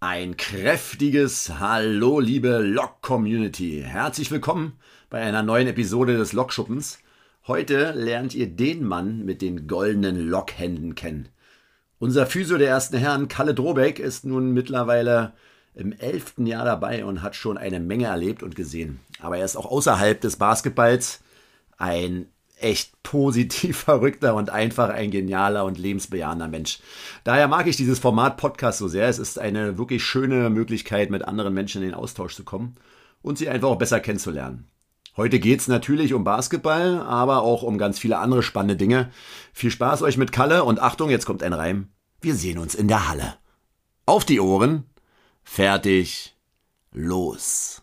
Ein kräftiges Hallo, liebe Lok-Community. Herzlich willkommen bei einer neuen Episode des Lokschuppens. Heute lernt ihr den Mann mit den goldenen Lokhänden kennen. Unser Physio der ersten Herren, Kalle Drobeck, ist nun mittlerweile im elften Jahr dabei und hat schon eine Menge erlebt und gesehen. Aber er ist auch außerhalb des Basketballs ein echt positiv verrückter und einfach ein genialer und lebensbejahender Mensch. Daher mag ich dieses Format Podcast so sehr. Es ist eine wirklich schöne Möglichkeit, mit anderen Menschen in den Austausch zu kommen und sie einfach auch besser kennenzulernen. Heute geht es natürlich um Basketball, aber auch um ganz viele andere spannende Dinge. Viel Spaß euch mit Kalle und Achtung, jetzt kommt ein Reim. Wir sehen uns in der Halle. Auf die Ohren. Fertig. Los.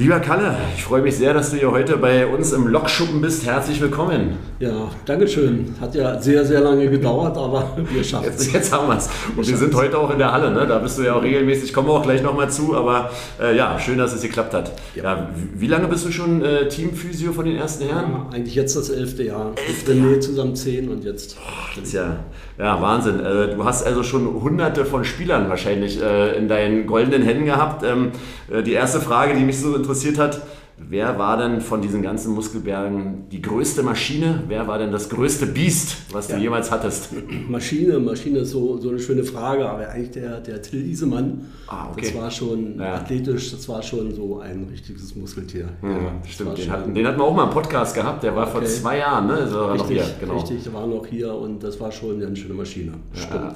Lieber Kalle, ich freue mich sehr, dass du hier heute bei uns im Lokschuppen bist. Herzlich willkommen. Ja, Dankeschön. Hat ja sehr, sehr lange gedauert, aber wir schaffen es. Jetzt, jetzt haben wir es. Und wir, wir sind heute auch in der Halle. Ne? Da bist du ja auch regelmäßig. Kommen wir auch gleich nochmal zu. Aber äh, ja, schön, dass es geklappt hat. Ja. ja wie lange bist du schon äh, Teamphysio von den ersten Herren? Ja, eigentlich jetzt das elfte Jahr. Elfte Jahr. zusammen zehn und jetzt. Oh, das ist ja, ja Wahnsinn. Äh, du hast also schon hunderte von Spielern wahrscheinlich äh, in deinen goldenen Händen gehabt. Ähm, äh, die erste Frage, die mich so interessiert hat, Wer war denn von diesen ganzen Muskelbergen die größte Maschine? Wer war denn das größte Biest, was ja. du jemals hattest? Maschine, Maschine ist so, so eine schöne Frage, aber eigentlich der, der Till Isemann, ah, okay. das war schon ja. athletisch, das war schon so ein richtiges Muskeltier. Ja, stimmt, den hatten, den hatten wir auch mal im Podcast gehabt, der war okay. vor zwei Jahren, ne? Also richtig, noch hier, genau. richtig, der war noch hier und das war schon eine schöne Maschine. Stimmt.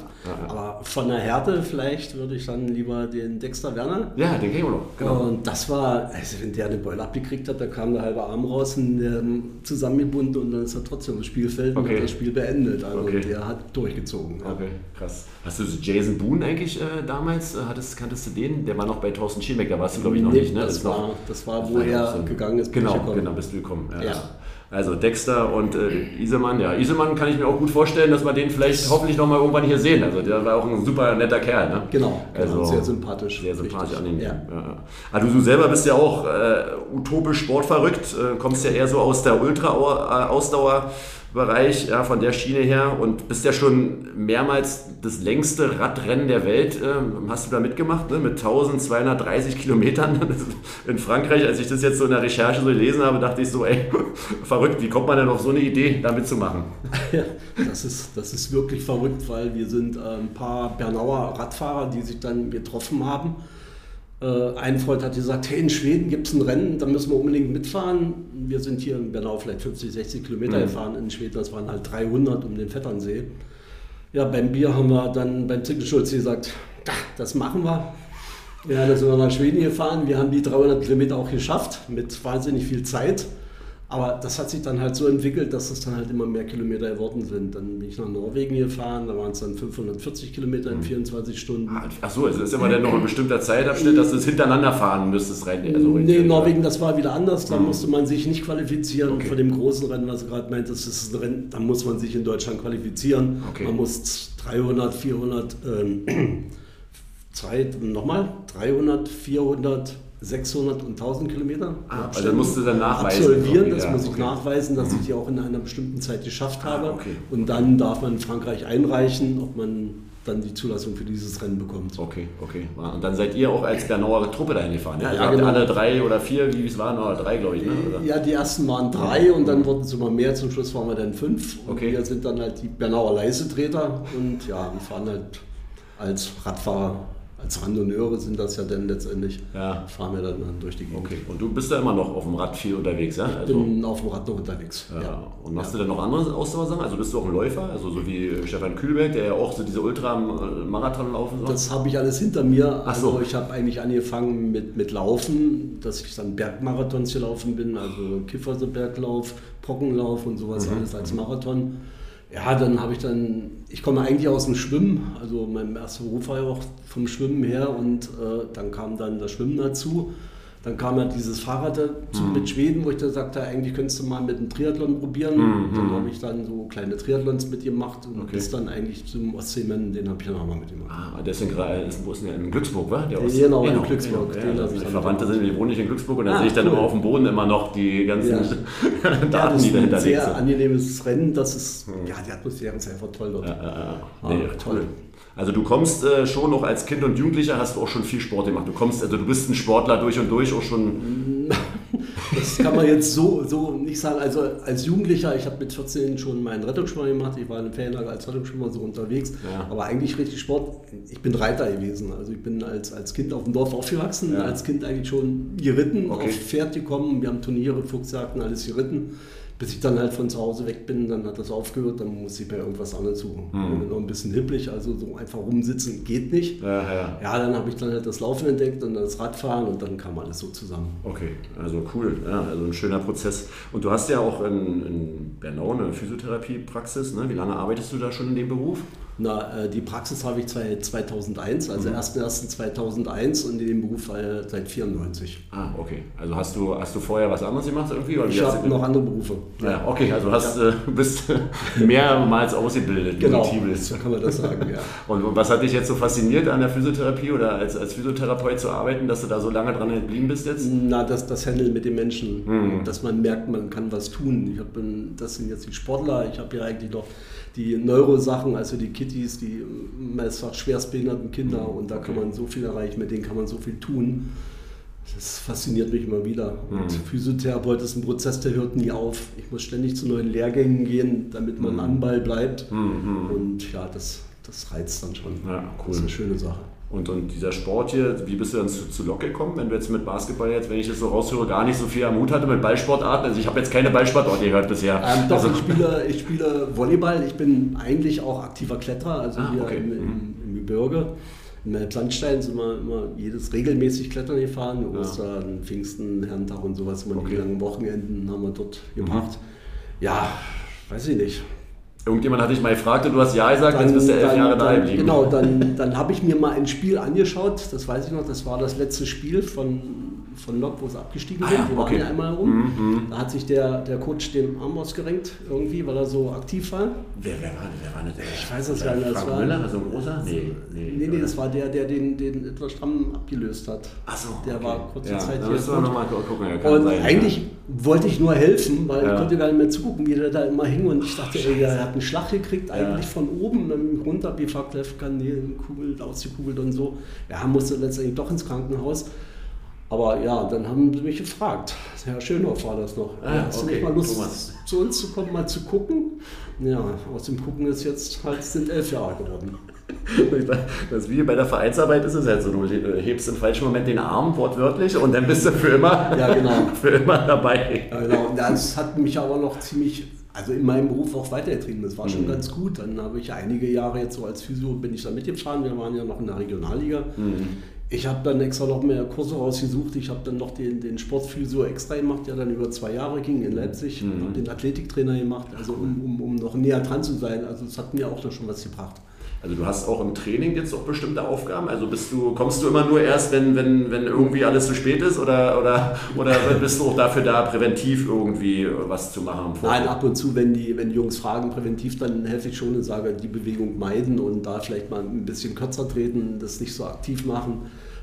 Aber von der Härte vielleicht würde ich dann lieber den Dexter Werner. Ja, den noch, genau. Und das war, also wenn der den Boiler abgekriegt hat, da kam der halbe Arm raus und ähm, zusammengebunden und dann ist er trotzdem im Spielfeld okay. und hat das Spiel beendet. Also okay. der hat durchgezogen. Ja. Okay, krass. Hast du Jason Boone eigentlich äh, damals, äh, hattest, kanntest du den? Der war noch bei Thorsten Schiebeck, da warst du glaube ich noch nee, nicht. Ne? Das, das, war, noch, das war, wo er so gegangen ist. Genau, genau, bist du gekommen. ja. ja. Also Dexter und äh, Isemann, ja, Isemann kann ich mir auch gut vorstellen, dass wir den vielleicht hoffentlich nochmal irgendwann hier sehen. Also der war auch ein super netter Kerl. Ne? Genau, genau also, sehr sympathisch. Sehr sympathisch an den. Ja. Ja. Also du selber bist ja auch äh, utopisch sportverrückt, äh, kommst ja eher so aus der Ultra-Ausdauer. Bereich, ja, von der Schiene her und bist ja schon mehrmals das längste Radrennen der Welt, äh, hast du da mitgemacht, ne? mit 1230 Kilometern in Frankreich. Als ich das jetzt so in der Recherche so gelesen habe, dachte ich so, ey, verrückt, wie kommt man denn auf so eine Idee, da mitzumachen? Ja, das ist, das ist wirklich verrückt, weil wir sind äh, ein paar Bernauer Radfahrer, die sich dann getroffen haben äh, ein Freund hat gesagt, hey, in Schweden gibt es ein Rennen, da müssen wir unbedingt mitfahren. Wir sind hier in Bernau vielleicht 50, 60 Kilometer mhm. gefahren, in Schweden das waren halt 300 um den Vetternsee. Ja, beim Bier haben wir dann beim Zickelschulz gesagt, das machen wir. Ja, da sind wir nach Schweden gefahren. Wir haben die 300 Kilometer auch geschafft mit wahnsinnig viel Zeit. Aber das hat sich dann halt so entwickelt, dass es dann halt immer mehr Kilometer geworden sind. Dann bin ich nach Norwegen gefahren, da waren es dann 540 Kilometer in 24 mhm. Stunden. Ach so, also ist immer dann noch ein bestimmter Zeitabschnitt, dass du es hintereinander fahren müsstest rein. Also nee, Norwegen, das war wieder anders. Da mhm. musste man sich nicht qualifizieren. Okay. Vor dem großen Rennen, was du gerade meintest, das ist ein Rennen, da muss man sich in Deutschland qualifizieren. Okay. Man muss 300, 400, ähm, Zeit, nochmal, 300, 400, 600 und 1000 Kilometer. Ah, also dann musst du dann nachweisen. Absolvieren, das muss ich okay. nachweisen, dass mhm. ich die auch in einer bestimmten Zeit geschafft ah, habe. Ah, okay. Und dann darf man in Frankreich einreichen, ob man dann die Zulassung für dieses Rennen bekommt. Okay, okay. Und dann seid ihr auch als Bernauer Truppe dahin gefahren. Ja, ja, genau. alle drei oder vier, wie es waren, oder drei, glaube ich. Ne? Oder? Ja, die ersten waren drei und dann wurden es immer mehr. Zum Schluss waren wir dann fünf. Okay. Und wir sind dann halt die Bernauer Leisetreter und ja, wir fahren halt als Radfahrer als Randonneure sind das ja dann letztendlich, ja. fahren wir dann durch die Gegend. Okay, und du bist da immer noch auf dem Rad viel unterwegs, ja? Ich also, bin auf dem Rad noch unterwegs, ja. ja. Und machst ja. du dann noch andere Ausdauersachen? Also bist du auch ein Läufer, also so wie Stefan Kühlberg, der ja auch so diese Ultramarathon laufen soll? Das habe ich alles hinter mir. Ach so. Also ich habe eigentlich angefangen mit, mit Laufen, dass ich dann Bergmarathons gelaufen bin, also Kifferseberglauf, Brockenlauf und sowas mhm. alles als Marathon. Ja, dann habe ich dann, ich komme eigentlich aus dem Schwimmen, also mein erster Beruf war ja auch vom Schwimmen her und äh, dann kam dann das Schwimmen dazu. Dann kam ja dieses Fahrrad dazu mhm. mit Schweden, wo ich da sagte, eigentlich könntest du mal mit einem Triathlon probieren. Mhm. Dann habe ich dann so kleine Triathlons mitgemacht und okay. bis dann eigentlich zum Ostseemann, den habe ich dann auch mal mitgemacht. Ah, der ist in, wo ist denn in Glücksburg, war? Der Ost genau, in Glücksburg. Genau. Ja, also Verwandte sind, die wohnen nicht in Glücksburg und dann ah, sehe ich dann cool. immer auf dem Boden immer noch die ganzen ja. Daten, ja, die dahinter sind. Sehr angenehmes Rennen, das ist, mhm. ja, die Atmosphäre ist einfach toll dort. Ja, nee, ah, toll. Cool. Also du kommst äh, schon noch als Kind und Jugendlicher, hast du auch schon viel Sport gemacht. Du kommst, also du bist ein Sportler durch und durch, auch schon. Das kann man jetzt so, so nicht sagen. Also als Jugendlicher, ich habe mit 14 schon meinen Rettungsschwimmer gemacht. Ich war in einem Ferienlager als Rettungsschwimmer so unterwegs. Ja. Aber eigentlich richtig Sport. Ich bin Reiter gewesen. Also ich bin als, als Kind auf dem Dorf aufgewachsen. Ja. Als Kind eigentlich schon geritten, okay. auf Pferd gekommen. Wir haben Turniere, Fuchsjagden, alles geritten bis ich dann halt von zu Hause weg bin, dann hat das aufgehört, dann muss ich mir irgendwas anderes suchen. Mhm. bin noch ein bisschen hipplich, also so einfach rumsitzen geht nicht. Ja, ja. ja dann habe ich dann halt das Laufen entdeckt und das Radfahren und dann kam alles so zusammen. Okay, also cool, ja, also ein schöner Prozess. Und du hast ja auch in, in Bernau eine Physiotherapiepraxis, ne? wie lange arbeitest du da schon in dem Beruf? Na, äh, die Praxis habe ich 2001, also mhm. 1.1.2001 und in dem Beruf seit 94. Ah, okay. Also hast du, hast du vorher was anderes gemacht irgendwie? Oder ich habe noch andere Berufe. Ja, ja okay, also hast, ja. äh, bist mehrmals ausgebildet. Genau, so kann man das sagen, ja. und was hat dich jetzt so fasziniert an der Physiotherapie oder als, als Physiotherapeut zu arbeiten, dass du da so lange dran geblieben bist jetzt? Na, das, das Handeln mit den Menschen, mhm. dass man merkt, man kann was tun. Ich hab, das sind jetzt die Sportler, ich habe ja eigentlich noch die Neurosachen, also die Kitties, die meistfach schwerstbehinderten Kinder mhm. und da kann man so viel erreichen, mit denen kann man so viel tun. Das fasziniert mich immer wieder. Und mhm. Physiotherapeut ist ein Prozess, der hört nie auf. Ich muss ständig zu neuen Lehrgängen gehen, damit man mhm. am Ball bleibt. Mhm. Und ja, das, das reizt dann schon. Ja, cool. Das ist eine schöne Sache. Und, und dieser Sport hier, wie bist du dann zu, zu Lok gekommen, wenn du jetzt mit Basketball jetzt, wenn ich das so raushöre, gar nicht so viel am Hut hatte mit Ballsportarten? Also ich habe jetzt keine Ballsportart gehört bisher. Ähm, doch, also, ich, spiele, ich spiele Volleyball. Ich bin eigentlich auch aktiver Kletterer, also ah, hier okay. im, im, mhm. im Gebirge. In Landstein sind wir immer jedes regelmäßig Klettern gefahren. Ja. Ostern, Pfingsten, Herrentag und sowas. Immer okay. die langen Wochenenden haben wir dort gemacht. Mhm. Ja, weiß ich nicht. Irgendjemand hat dich mal gefragt und du hast Ja gesagt, dann, jetzt bist du elf dann, Jahre da geblieben. Genau, dann, dann habe ich mir mal ein Spiel angeschaut, das weiß ich noch, das war das letzte Spiel von von Lok, wo sie abgestiegen ah sind. Ja, Wir okay. waren ja einmal rum. Mhm. Da hat sich der, der Coach den Arm ausgerenkt, irgendwie, weil er so aktiv war. Wer, wer war wer war der? Ich weiß das gar nicht. Das war Müller, also ein großer? Nee, nee, nee, nee, das war der, der den, den etwas stramm abgelöst hat. Ach so. Der okay. war kurze ja, Zeit hier. Da noch mal gucken. Und sein, eigentlich ja. wollte ich nur helfen, weil ja. ich konnte gar nicht mehr zugucken, wie der da immer hing. Und ich dachte, ey, er hat einen Schlag gekriegt, eigentlich von oben, dann runter, Bifak-Kugel ausgekugelt und so. Ja, musste letztendlich doch ins Krankenhaus. Aber ja, dann haben sie mich gefragt. Herr Schönhoff war das noch. Ah, Hast okay. du nicht mal Lust, Thomas. zu uns zu kommen, mal zu gucken? Ja, aus dem Gucken ist jetzt halt sind elf Jahre geworden. Das wie bei der Vereinsarbeit ist es halt so, du hebst im falschen Moment den Arm wortwörtlich und dann bist du für immer, ja, genau. für immer dabei. Ja, genau. Das hat mich aber noch ziemlich, also in meinem Beruf auch weitergetrieben. Das war schon mhm. ganz gut. Dann habe ich einige Jahre jetzt so als Physio bin ich da mitgefahren. Wir waren ja noch in der Regionalliga. Mhm. Ich habe dann extra noch mehr Kurse rausgesucht. Ich habe dann noch den, den Sportphysio extra gemacht, der dann über zwei Jahre ging in Leipzig. Mhm. habe den Athletiktrainer gemacht, also um, um, um noch näher dran zu sein. Also es hat mir auch noch schon was gebracht. Also du hast auch im Training jetzt auch bestimmte Aufgaben. Also bist du, kommst du immer nur erst, wenn, wenn, wenn irgendwie alles zu spät ist oder, oder, oder bist du auch dafür da, präventiv irgendwie was zu machen? Nein, ab und zu, wenn die, wenn die Jungs fragen präventiv, dann helfe ich schon und sage, die Bewegung meiden und da vielleicht mal ein bisschen kürzer treten, das nicht so aktiv machen.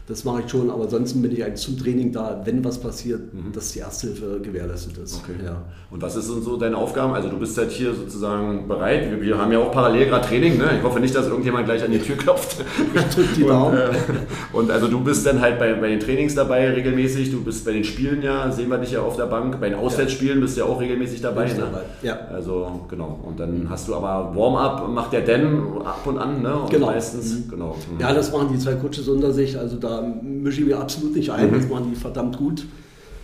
Das mache ich schon, aber ansonsten bin ich eigentlich zum Training da, wenn was passiert, mhm. dass die Ersthilfe gewährleistet ist. Okay. Ja. Und was ist so deine Aufgaben? Also du bist halt hier sozusagen bereit. Wir, wir haben ja auch parallel gerade Training. Ne? Ich hoffe nicht, dass irgendjemand gleich an die Tür klopft. Ich drücke die Daumen. Und, äh, und, also du bist dann halt bei, bei den Trainings dabei regelmäßig. Du bist bei den Spielen ja, sehen wir dich ja auf der Bank. Bei den Auswärtsspielen bist du ja auch regelmäßig dabei. Ne? dabei. Ja. Also genau. Und dann hast du aber Warm-up, macht der Dan ab und an. Ne? Und genau. Meistens. Mhm. genau. Mhm. Ja, das machen die zwei Coaches unter sich. Also da mische ich mir absolut nicht ein, mhm. das machen die verdammt gut.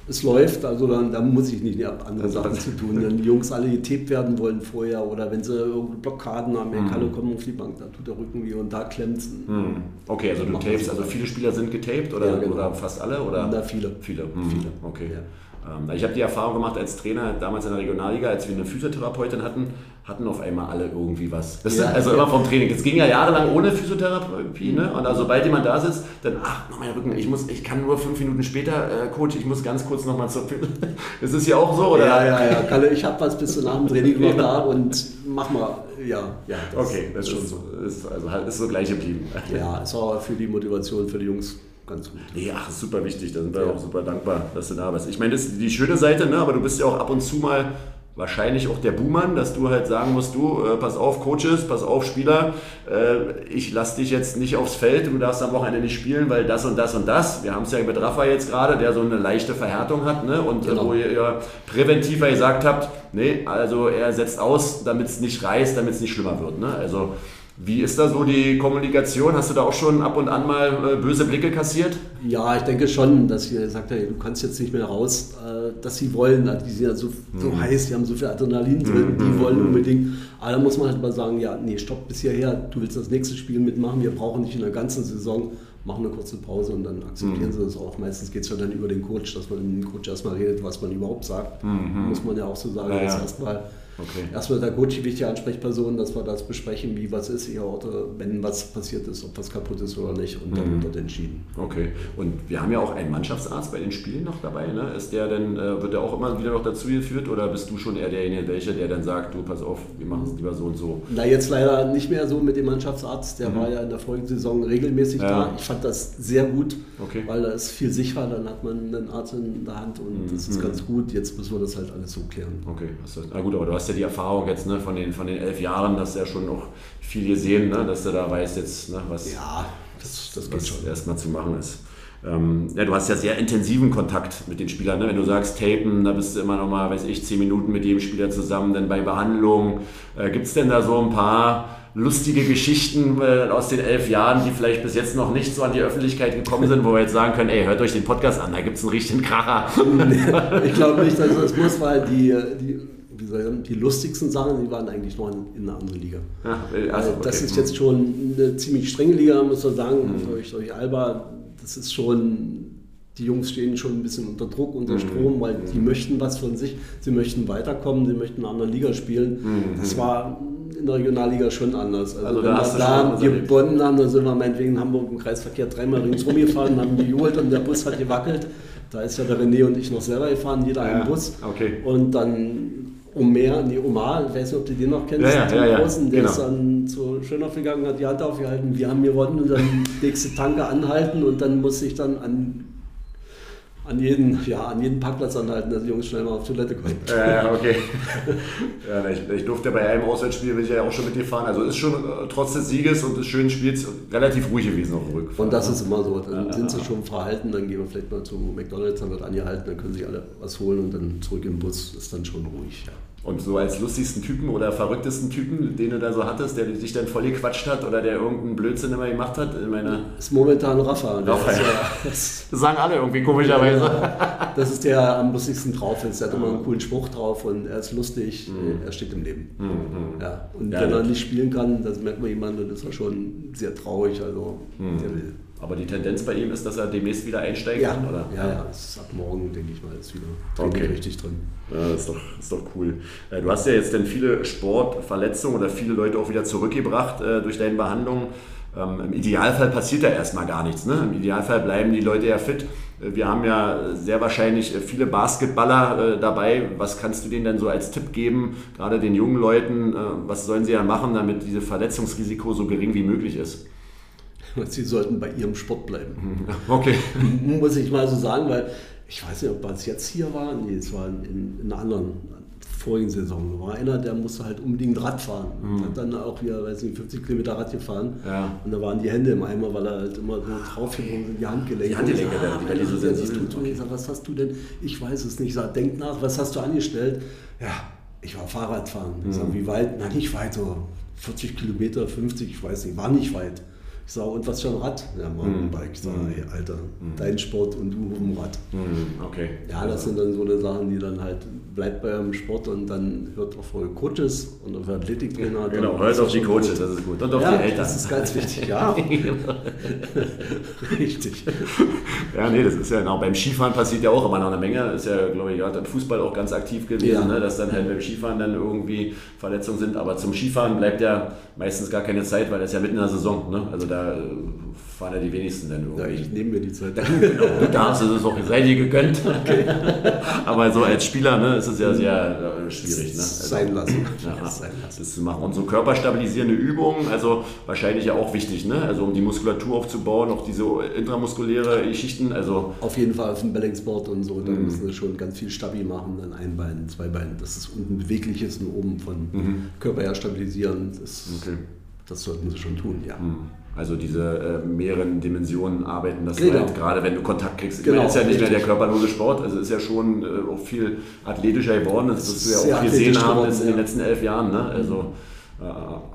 Es läuft, also dann, dann muss ich nicht andere also Sachen zu tun. Wenn die Jungs alle getaped werden wollen vorher oder wenn sie irgendwo Blockaden haben, mhm. Kalle kommen auf die Bank, da tut der Rücken wie und da klemmt mhm. Okay, also du tapest, also viele Spieler sind getaped oder, ja, genau. oder fast alle? Oder? Na, viele. Viele, mhm. viele. okay. Ja. Ähm, ich habe die Erfahrung gemacht als Trainer damals in der Regionalliga, als wir eine Physiotherapeutin hatten, hatten auf einmal alle irgendwie was. Ja, also ja. immer vom Training. Es ging ja jahrelang ohne Physiotherapie, ne? Und also sobald jemand da sitzt, dann, ach, mein Rücken, ich muss, ich kann nur fünf Minuten später, äh, Coach, ich muss ganz kurz nochmal zur Ist es hier auch so, oder? Ja, ja, ja. Kalle, ich habe was bis zum nach dem Training noch da und mach mal, ja, ja. Das okay, das ist schon so. Ist, also halt, ist so gleich geblieben. Ja, ist auch für die Motivation für die Jungs ganz gut. Ja, ach, super wichtig. Da sind wir ja. auch super dankbar, dass du da bist. Ich meine, das ist die schöne Seite, ne? aber du bist ja auch ab und zu mal wahrscheinlich auch der Buhmann, dass du halt sagen musst, du, äh, pass auf, Coaches, pass auf, Spieler, äh, ich lass dich jetzt nicht aufs Feld, du darfst am Wochenende nicht spielen, weil das und das und das. Wir haben es ja mit Rafa jetzt gerade, der so eine leichte Verhärtung hat, ne? Und äh, genau. wo ihr, ihr präventiver gesagt habt, nee, also er setzt aus, damit es nicht reißt, damit es nicht schlimmer wird. Ne? Also wie ist da so die Kommunikation? Hast du da auch schon ab und an mal äh, böse Blicke kassiert? Ja, ich denke schon, dass ihr sagt, ja, du kannst jetzt nicht mehr raus, äh, dass sie wollen. Die sind ja so, so mhm. heiß, die haben so viel Adrenalin drin, mhm. die wollen unbedingt. Aber da muss man halt mal sagen, ja, nee, stopp bis hierher, du willst das nächste Spiel mitmachen, wir brauchen nicht in der ganzen Saison, machen eine kurze Pause und dann akzeptieren mhm. sie das auch. Meistens geht es ja dann über den Coach, dass man mit dem Coach erstmal redet, was man überhaupt sagt. Mhm. Muss man ja auch so sagen, ja, ja. erstmal Okay. Erstmal der Gucci wichtige Ansprechperson, dass wir das besprechen, wie was ist, oder wenn was passiert ist, ob was kaputt ist oder nicht und dann mhm. wird entschieden. Okay. Und wir haben ja auch einen Mannschaftsarzt bei den Spielen noch dabei. Ne? Ist der denn, äh, wird der auch immer wieder noch dazu geführt oder bist du schon eher derjenige, welcher, der dann sagt, du pass auf, wir machen es lieber so und so? Na, jetzt leider nicht mehr so mit dem Mannschaftsarzt. Der mhm. war ja in der vorigen Saison regelmäßig ja. da. Ich fand das sehr gut, okay. weil da ist viel sicherer, dann hat man einen Arzt in der Hand und mhm. das ist ganz gut. Jetzt müssen wir das halt alles so klären. Okay, na gut, aber du hast hast ja die Erfahrung jetzt ne, von, den, von den elf Jahren, dass ja schon noch viel gesehen, ne, dass du da weißt jetzt, ne, was, ja, das, das was erstmal zu machen ist. Ähm, ja, du hast ja sehr intensiven Kontakt mit den Spielern. Ne? Wenn du sagst, tapen, da bist du immer noch mal, weiß ich, zehn Minuten mit jedem Spieler zusammen, dann bei Behandlung. Äh, Gibt es denn da so ein paar lustige Geschichten äh, aus den elf Jahren, die vielleicht bis jetzt noch nicht so an die Öffentlichkeit gekommen sind, wo wir jetzt sagen können, ey, hört euch den Podcast an, da gibt es einen richtigen Kracher. ich glaube nicht, dass es muss, weil die, die die lustigsten Sachen, die waren eigentlich noch in, in einer anderen Liga. Ja, also, okay. Das ist jetzt schon eine ziemlich strenge Liga, muss man sagen, mhm. durch, durch Alba. Das ist schon, die Jungs stehen schon ein bisschen unter Druck, unter mhm. Strom, weil die mhm. möchten was von sich, sie möchten weiterkommen, sie möchten in einer anderen Liga spielen. Mhm. Das war in der Regionalliga schon anders. Also, also wenn wir da gewonnen haben, dann sind wir meinetwegen in Hamburg im Kreisverkehr dreimal ringsrum gefahren, haben gejohlt und der Bus hat gewackelt. Da ist ja der René und ich noch selber gefahren, jeder ja, einen Bus. Okay. Und dann Omer, nee, Omar, ich weiß nicht, ob du den noch kennst, ja, ja, ja, Großen, der genau. ist dann zu Schönhoff gegangen, hat die Hand aufgehalten, wir haben gewonnen und dann nächste Tanke anhalten und dann muss ich dann an an jeden, ja, an jeden Parkplatz anhalten, dass die Jungs schnell mal auf Toilette kommen. Ja, okay. ja, ich, ich, durfte bei einem Auswärtsspiel, bin ich ja auch schon mit dir fahren. Also ist schon äh, trotz des Sieges und des schönen Spiels relativ ruhig gewesen auf dem Rückfahrt. Und das ist immer so. Dann ja, sind sie schon verhalten, dann gehen wir vielleicht mal zu McDonalds, dann wird angehalten, dann können sich alle was holen und dann zurück im Bus ist dann schon ruhig. Ja. Und so als lustigsten Typen oder verrücktesten Typen, den du da so hattest, der dich dann voll gequatscht hat oder der irgendeinen Blödsinn immer gemacht hat? In meiner ist momentan Rafa. Rafa ja. das sagen alle irgendwie komischerweise. Ja, das ist der, der am lustigsten drauf ist. Er hat immer einen coolen Spruch drauf und er ist lustig, mhm. er steht im Leben. Mhm. Ja. Und wenn er nicht spielen kann, das merkt man jemand, dann ist er schon sehr traurig. Also mhm. der will aber die Tendenz bei ihm ist, dass er demnächst wieder einsteigen ja. kann, oder? Ja, ja, es ist ab morgen, denke ich mal, ist wieder okay. richtig drin. Ja, das ist doch, ist doch cool. Äh, du hast ja jetzt dann viele Sportverletzungen oder viele Leute auch wieder zurückgebracht äh, durch deine Behandlung. Ähm, Im Idealfall passiert ja erstmal gar nichts. Ne? Im Idealfall bleiben die Leute ja fit. Äh, wir haben ja sehr wahrscheinlich viele Basketballer dabei. Was kannst du denen denn so als Tipp geben, gerade den jungen Leuten? Was sollen sie ja machen, damit dieses Verletzungsrisiko so gering wie möglich ist? Sie sollten bei ihrem Sport bleiben. Okay. Muss ich mal so sagen, weil ich weiß nicht, ob es jetzt hier war. Nee, es war in, in einer anderen vorigen Saison. Da war einer, der musste halt unbedingt Rad fahren. Mhm. Hat dann auch wieder, weiß nicht, 50 Kilometer Rad gefahren. Ja. Und da waren die Hände im Eimer, weil er halt immer so drauf sind, die Handgelenke. Die Handgelenke, ja, die, die so sensibel sind. Ich sag, was hast du denn? Ich weiß es nicht. Ich sag, denk nach, was hast du angestellt? Ja, ich war Fahrradfahren. Ich sag, mhm. wie weit? Na, nicht weit, so 40 Kilometer, 50, ich weiß nicht, war nicht weit. Ich sage, und was für ein Rad? Ja, Mountainbike. Ich sage, hey, Alter, dein Sport und du auf dem Rad. Okay. Ja, das sind dann so eine Sachen, die dann halt, bleibt bei eurem Sport und dann hört auf eure Coaches und auf Athletiktrainer. Genau, hört auf die Coaches, das ist gut. Und auf ja, die Eltern. das ist ganz wichtig, ja. Richtig. Ja, nee, das ist ja genau. Beim Skifahren passiert ja auch immer noch eine Menge. Ist ja, glaube ich, ja, dann Fußball auch ganz aktiv gewesen, ja. ne, dass dann halt beim Skifahren dann irgendwie Verletzungen sind. Aber zum Skifahren bleibt ja meistens gar keine Zeit, weil das ja mitten in der Saison. Ne? Also da da äh, fahren ja die wenigsten dann irgendwie. Ja, ich nehme mir die Zeit. genau, du darfst, es ist auch sei dir gegönnt. Okay. Aber so als Spieler ne, ist es ja sehr äh, schwierig. Ne? Also, sein lassen. Ja, sein lassen. Das zu machen. Und so körperstabilisierende Übungen, also wahrscheinlich ja auch wichtig, ne? also um die Muskulatur aufzubauen, auch diese intramuskuläre Geschichten. Also auf jeden Fall auf dem Balanceboard und so, da mhm. müssen wir schon ganz viel Stabi machen, dann ein Bein, zwei Beine, dass es unten beweglich ist und oben von mhm. Körper her stabilisieren. Das, okay. das sollten sie schon tun, ja. Mhm. Also diese äh, mehreren Dimensionen arbeiten, das genau. halt, gerade wenn du Kontakt kriegst. Genau, meine, ist ja nicht mehr der körperlose Sport, also ist ja schon äh, auch viel athletischer geworden, das wirst du ja auch gesehen haben geworden, in den letzten elf Jahren. Ne? Also, äh,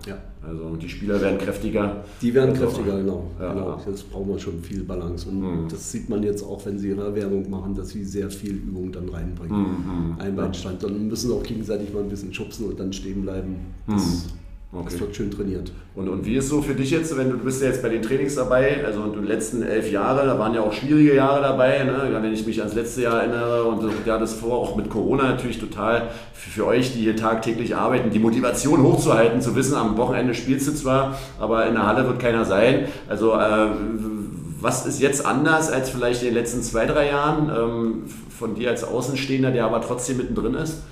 ja. also die Spieler werden kräftiger. Die werden also, kräftiger, genau. Ja. genau. Jetzt brauchen wir schon viel Balance. Und mhm. das sieht man jetzt auch, wenn sie ihre Werbung machen, dass sie sehr viel Übung dann reinbringen. Mhm. Einbeinstand. Dann müssen sie auch gegenseitig mal ein bisschen schubsen und dann stehen bleiben. Das, mhm. Okay. Das wird schön trainiert. Und, und wie ist so für dich jetzt, wenn du, du bist ja jetzt bei den Trainings dabei, also die letzten elf Jahre, da waren ja auch schwierige Jahre dabei, ne? wenn ich mich ans letzte Jahr erinnere und ja das vor, auch mit Corona natürlich total für, für, euch, die hier tagtäglich arbeiten, die Motivation hochzuhalten, zu wissen, am Wochenende spielst du zwar, aber in der Halle wird keiner sein. Also äh, was ist jetzt anders als vielleicht in den letzten zwei, drei Jahren ähm, von dir als Außenstehender, der aber trotzdem mittendrin ist?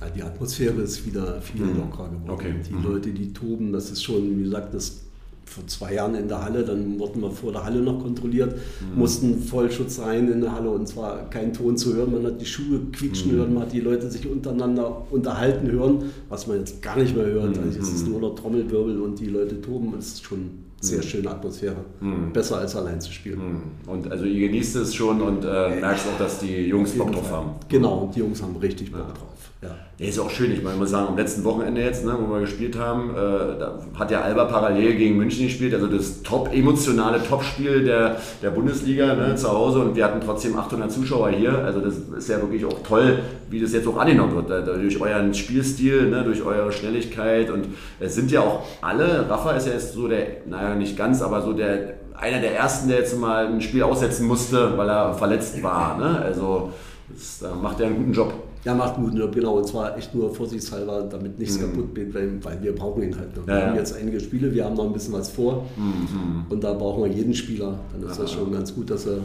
Ja, die Atmosphäre ist wieder viel mhm. lockerer geworden. Okay. Die mhm. Leute, die toben, das ist schon, wie gesagt, das vor zwei Jahren in der Halle, dann wurden wir vor der Halle noch kontrolliert, mhm. mussten Vollschutz rein in der Halle und zwar kein Ton zu hören. Man hat die Schuhe quietschen mhm. hören, man hat die Leute sich untereinander unterhalten hören, was man jetzt gar nicht mehr hört. Mhm. Also es ist nur noch Trommelwirbel und die Leute toben. Es ist schon sehr mhm. schöne Atmosphäre. Mhm. Besser als allein zu spielen. Mhm. Und also ihr genießt es schon und äh, merkst auch, dass die Jungs Bock drauf haben. Genau, und die Jungs haben richtig Bock ja. drauf. Ja. ja. ist auch schön. Ich meine, ich muss sagen, am letzten Wochenende jetzt, ne, wo wir gespielt haben, äh, da hat ja Alba parallel gegen München gespielt, also das top emotionale Topspiel der, der Bundesliga ne, zu Hause und wir hatten trotzdem 800 Zuschauer hier. Also das ist ja wirklich auch toll, wie das jetzt auch angenommen wird. Da, durch euren Spielstil, ne, durch eure Schnelligkeit und es sind ja auch alle, Rafa ist ja jetzt so der, naja nicht ganz, aber so der einer der ersten, der jetzt mal ein Spiel aussetzen musste, weil er verletzt war. Ne? Also das, da macht er einen guten Job. Ja, macht guten Job, genau. Und zwar echt nur vorsichtshalber, damit nichts mhm. kaputt geht, weil, wir brauchen ihn halt noch. Ja, wir haben jetzt einige Spiele, wir haben noch ein bisschen was vor. Mhm. Und da brauchen wir jeden Spieler. Dann ist ja. das schon ganz gut, dass er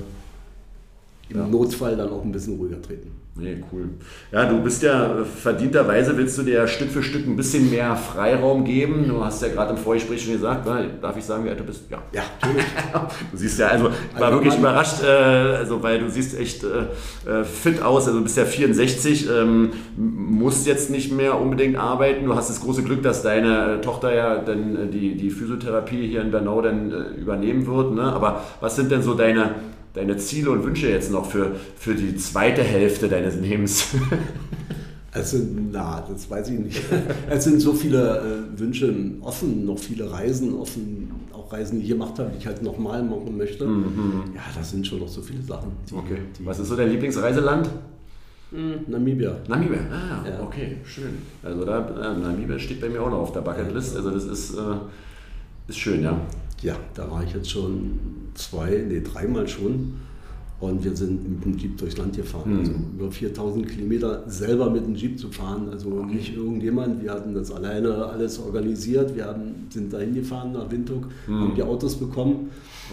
im ja. Notfall dann auch ein bisschen ruhiger treten. Nee, cool. Ja, du bist ja verdienterweise, willst du dir Stück für Stück ein bisschen mehr Freiraum geben. Du hast ja gerade im Vorgespräch schon gesagt, darf ich sagen, wie alt du bist? Ja, ja natürlich. du siehst ja, also ich war wirklich überrascht, äh, also weil du siehst echt äh, äh, fit aus, also du bist ja 64, ähm, musst jetzt nicht mehr unbedingt arbeiten. Du hast das große Glück, dass deine Tochter ja dann die, die Physiotherapie hier in Bernau dann übernehmen wird. Ne? Aber was sind denn so deine deine Ziele und Wünsche jetzt noch für, für die zweite Hälfte deines Lebens? Also, na, das weiß ich nicht. Es sind so viele äh, Wünsche offen, noch viele Reisen offen, auch Reisen, die ich gemacht habe, die ich halt nochmal machen möchte. Mhm. Ja, das sind schon noch so viele Sachen. Die, okay. Die Was ist so dein Lieblingsreiseland? Hm, Namibia. Namibia, ah, ja. okay, schön. Also da, äh, Namibia steht bei mir auch noch auf der Bucketlist. Also das ist, äh, ist schön, ja. Ja, da war ich jetzt schon zwei, nee, dreimal schon. Und wir sind mit dem Jeep durchs Land gefahren. Mhm. Also über 4000 Kilometer selber mit dem Jeep zu fahren. Also okay. nicht irgendjemand. Wir hatten das alleine alles organisiert. Wir haben, sind da hingefahren nach Windhoek, mhm. haben die Autos bekommen.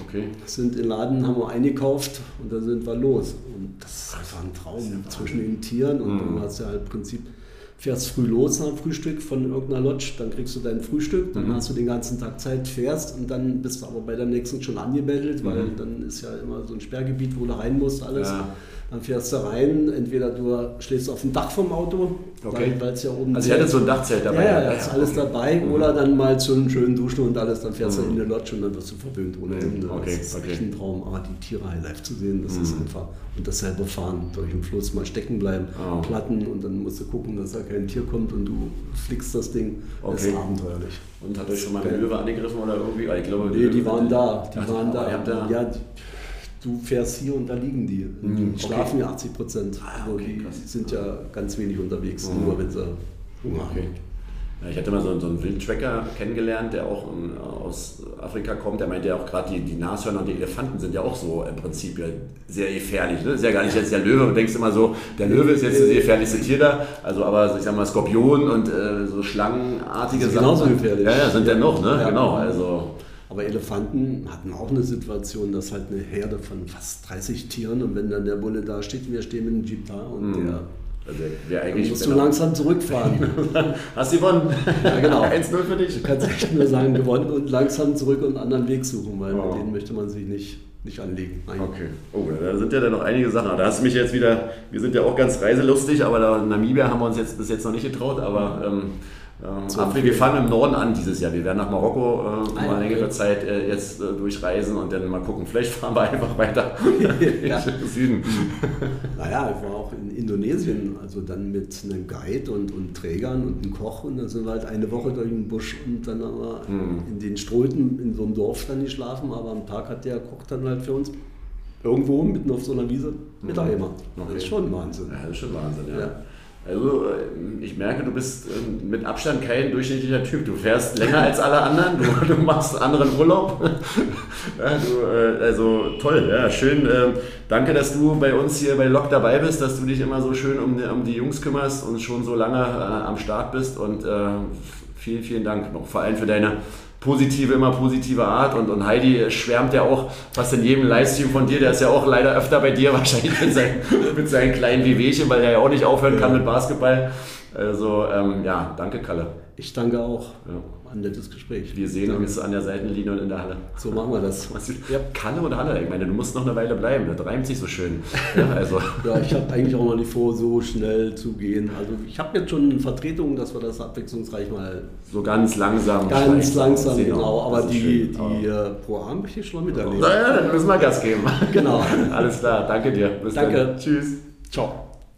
Okay. Sind in Laden, haben wir eingekauft und dann sind wir los. Und das ist einfach ein Traum zwischen den Tieren. Und mhm. dann hast du halt im Prinzip fährst früh los nach dem Frühstück von irgendeiner Lodge, dann kriegst du dein Frühstück, dann mhm. hast du den ganzen Tag Zeit, fährst und dann bist du aber bei der nächsten schon angemeldet, mhm. weil dann ist ja immer so ein Sperrgebiet, wo du rein musst, alles. Ja. Dann fährst du rein, entweder du schläfst auf dem Dach vom Auto, okay. weil es ja oben. Also, ihr hattet so ein Dachzelt dabei? Ja, ja, ist alles dabei. Mhm. Oder dann mal zu einem schönen Duschen und alles, dann fährst mhm. du in den Lodge und dann wirst du verwöhnt ohne Ende. Okay. Das ist okay. echt ein Traum. Aber die Tiere live zu sehen, das mhm. ist einfach. Und das selber fahren, durch den Fluss mal stecken bleiben, oh. platten und dann musst du gucken, dass da kein Tier kommt und du flickst das Ding. Okay. Das ist abenteuerlich. Und hat euch schon mal eine Löwe angegriffen oder irgendwie? Ich glaube, nee, die, waren da. Die waren da. da. Ja, du fährst hier und da liegen die. Mhm, die schlafen ja 80 Prozent. Ah, okay, die sind ja ganz wenig unterwegs, mhm. nur wenn sie Hunger okay. haben. Ja, ich hatte mal so, so einen Wildtracker kennengelernt, der auch aus Afrika kommt. Der meinte ja auch gerade, die, die Nashörner und die Elefanten sind ja auch so im Prinzip sehr gefährlich. Ne? Ist ja gar nicht jetzt der Löwe. Du denkst immer so, der Löwe ist jetzt das gefährlichste Tier da. Also aber ich sag mal Skorpion und äh, so schlangenartige Sachen. Genauso gefährlich. Ja, ja, sind ja noch, ne? Ja. Genau. Also Aber Elefanten hatten auch eine Situation, dass halt eine Herde von fast 30 Tieren und wenn dann der Bulle da steht, wir stehen mit dem Jeep da und Mhm. der Also, wer dann eigentlich musst du langsam zurückfahren. Hast du gewonnen? Ja, genau. 1-0 für dich. Du kannst echt nur sagen, gewonnen und langsam zurück und einen anderen Weg suchen, weil Oh. mit denen möchte man sich nicht, nicht anlegen. Nein. Okay. Oh, da sind ja dann noch einige Sachen. Da hast du mich jetzt wieder, wir sind ja auch ganz reiselustig, aber da in Namibia haben wir uns jetzt bis jetzt noch nicht getraut, aber ähm, ähm, viel. wir fangen im Norden an dieses Jahr. Wir werden nach Marokko äh, Ah, mal längere okay. Zeit äh, jetzt äh, durchreisen und dann mal gucken. Vielleicht fahren wir einfach weiter Ja. in Süden. Naja, ich war auch in Indonesien, also dann mit einem Guide und, und Trägern und einem Koch und dann sind wir halt eine Woche durch den Busch und dann haben wir Mhm. in den Ströten in so einem Dorf dann geschlafen, aber am Tag hat der Koch dann halt für uns irgendwo mitten auf so einer Wiese Mittag gemacht. Mhm. Okay. Das ist schon Wahnsinn. Ja, das ist schon Wahnsinn, ja. Ja. Also, äh, ich merke, du bist äh, mit Abstand kein durchschnittlicher Typ. Du fährst länger als alle anderen, du, du machst anderen Urlaub. Ja, du, äh, also toll, ja, schön. ähm, Danke, dass du bei uns hier bei Lok dabei bist, dass du dich immer so schön um, die- um die Jungs kümmerst und schon so lange äh, am Start bist. Und äh, vielen, vielen Dank noch, vor allem für deine positive, immer positive Art. Und, und Heidi schwärmt ja auch fast in jedem Livestream von dir. Der ist ja auch leider öfter bei dir, wahrscheinlich mit seinen, mit seinen kleinen Wehwehchen, weil er ja auch nicht aufhören kann mit Basketball. Also ähm, ja, danke Kalle. Ich danke auch. Ja. Ein nettes Gespräch. Wir sehen uns an der Seitenlinie und in der Halle. So machen wir das. Ja. Kalle oder Halle? Ich meine, du musst noch eine Weile bleiben. Das reimt sich so schön. Ja, also. Ja, ich habe eigentlich auch noch nicht vor, so schnell zu gehen. Also ich habe jetzt schon Vertretungen, dass wir das abwechslungsreich mal So ganz langsam. ganz langsam, genau. Aber die, schön. die Aber- äh, Pro möchte ich schon miterleben. Na ja, dann müssen wir Gas geben. Genau. Alles klar, danke dir. Bis Danke. dann. Tschüss. Ciao.